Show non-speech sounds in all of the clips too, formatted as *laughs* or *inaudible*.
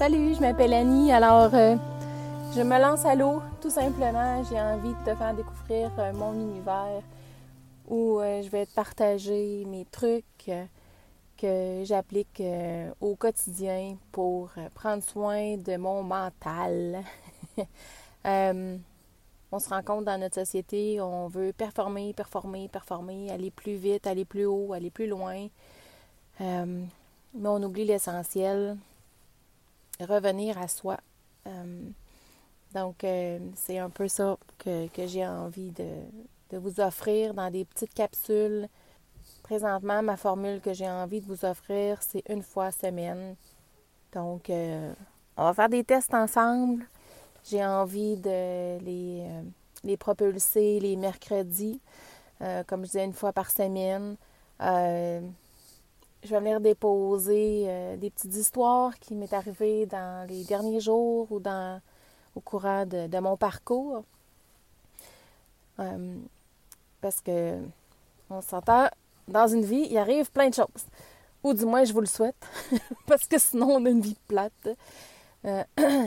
Salut, je m'appelle Annie. Alors, euh, je me lance à l'eau. Tout simplement, j'ai envie de te faire découvrir euh, mon univers où euh, je vais te partager mes trucs que j'applique au quotidien pour prendre soin de mon mental. *laughs* on se rend compte dans notre société, on veut performer, performer, performer, aller plus vite, aller plus haut, aller plus loin. mais on oublie l'essentiel, revenir à soi. Euh, donc, euh, c'est un peu ça que, j'ai envie de, vous offrir dans des petites capsules. Présentement, ma formule que j'ai envie de vous offrir, c'est une fois semaine. Donc, euh, on va faire des tests ensemble. J'ai envie de les, les propulser les mercredis, comme je disais, une fois par semaine je vais venir déposer euh, des petites histoires qui m'est arrivées dans les derniers jours ou dans, au courant de, mon parcours. Euh, parce que on s'entend, dans une vie, il arrive plein de choses. Ou du moins, je vous le souhaite. *laughs* parce que sinon, on a une vie plate. Euh, *clears throat*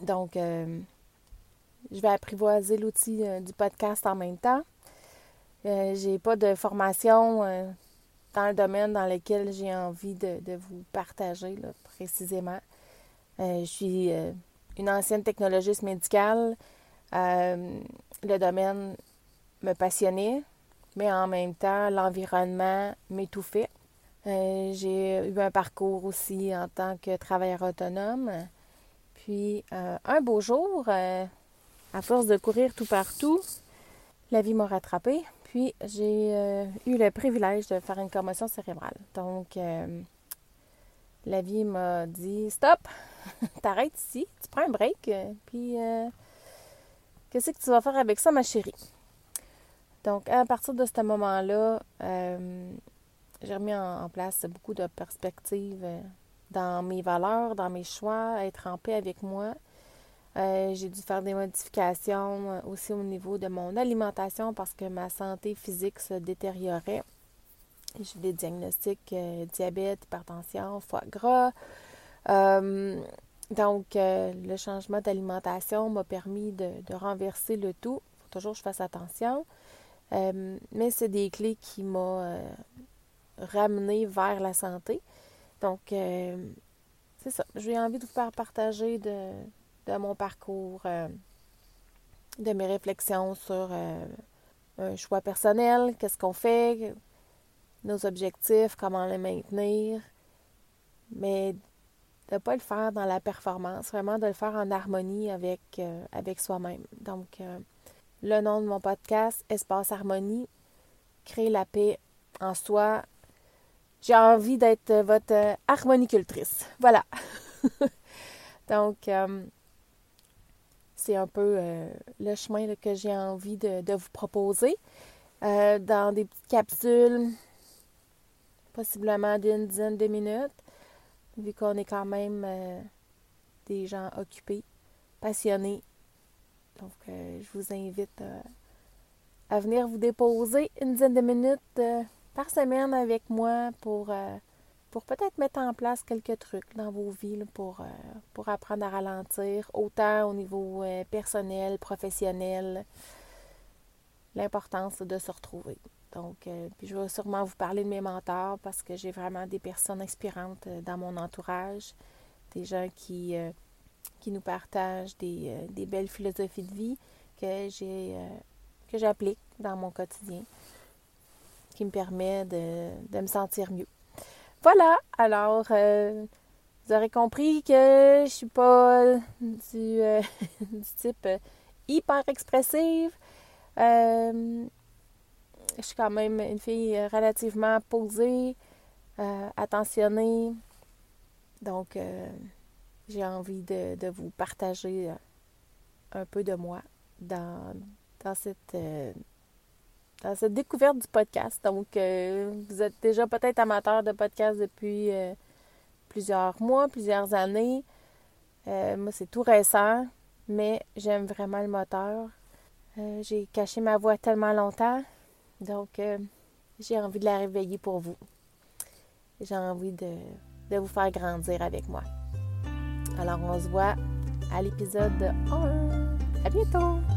donc, je vais apprivoiser l'outil du podcast en même temps. j'ai pas de formation dans le domaine dans lequel j'ai envie de, vous partager précisément. Euh, je suis euh, une ancienne technologiste médicale. Euh, le domaine me passionnait, mais en même temps, l'environnement m'étouffait. j'ai eu un parcours aussi en tant que travailleur autonome. Puis un beau jour, à force de courir tout partout, la vie m'a rattrapée. Puis, j'ai euh, eu le privilège de faire une commotion cérébrale. Donc, euh, la vie m'a dit Stop, *laughs* t'arrêtes ici, tu prends un break, euh, puis qu'est-ce que tu vas faire avec ça, ma chérie? Donc, à partir de ce moment-là, j'ai remis en, place beaucoup de perspectives dans mes valeurs, dans mes choix, être en paix avec moi. Euh, j'ai dû faire des modifications euh, aussi au niveau de mon alimentation parce que ma santé physique se détériorait. J'ai des diagnostics euh, diabète, hypertension, foie gras. donc, le changement d'alimentation m'a permis de, renverser le tout. Il faut toujours que je fasse attention. mais c'est des clés qui m'ont ramené vers la santé. Donc, c'est ça. J'ai envie de vous faire partager de, de mon parcours, euh, de mes réflexions sur euh, un choix personnel, qu'est-ce qu'on fait, nos objectifs, comment les maintenir, mais de ne pas le faire dans la performance, vraiment de le faire en harmonie avec, euh, avec soi-même. Donc, le nom de mon podcast, Espace Harmonie, créer la paix en soi. J'ai envie d'être votre harmonicultrice. Voilà. *laughs* Donc, c'est un peu euh, le chemin que j'ai envie de, vous proposer. Euh, dans des petites capsules, possiblement d'une dizaine de minutes, vu qu'on est quand même euh, des gens occupés, passionnés. Donc, je vous invite à venir vous déposer une dizaine de minutes par semaine avec moi pour pour peut-être mettre en place quelques trucs dans vos vies pour, euh, pour apprendre à ralentir, autant au niveau euh, personnel, professionnel, l'importance de se retrouver. Donc, euh, puis je vais sûrement vous parler de mes mentors parce que j'ai vraiment des personnes inspirantes dans mon entourage, des gens qui, qui nous partagent des, belles philosophies de vie que j'ai que j'applique dans mon quotidien, qui me permet de, de me sentir mieux. Voilà, alors euh, vous aurez compris que je suis pas du, euh, *laughs* type hyper expressive. Euh, je suis quand même une fille relativement posée, attentionnée. Donc, j'ai envie de, vous partager un peu de moi dans cette cette découverte du podcast. Donc, euh, vous êtes déjà peut-être amateur de podcast depuis euh, plusieurs mois, plusieurs années. Euh, moi, c'est tout récent, mais j'aime vraiment le moteur. j'ai caché ma voix tellement longtemps, donc j'ai envie de la réveiller pour vous. J'ai envie de, de vous faire grandir avec moi. Alors, on se voit à l'épisode 1. À bientôt!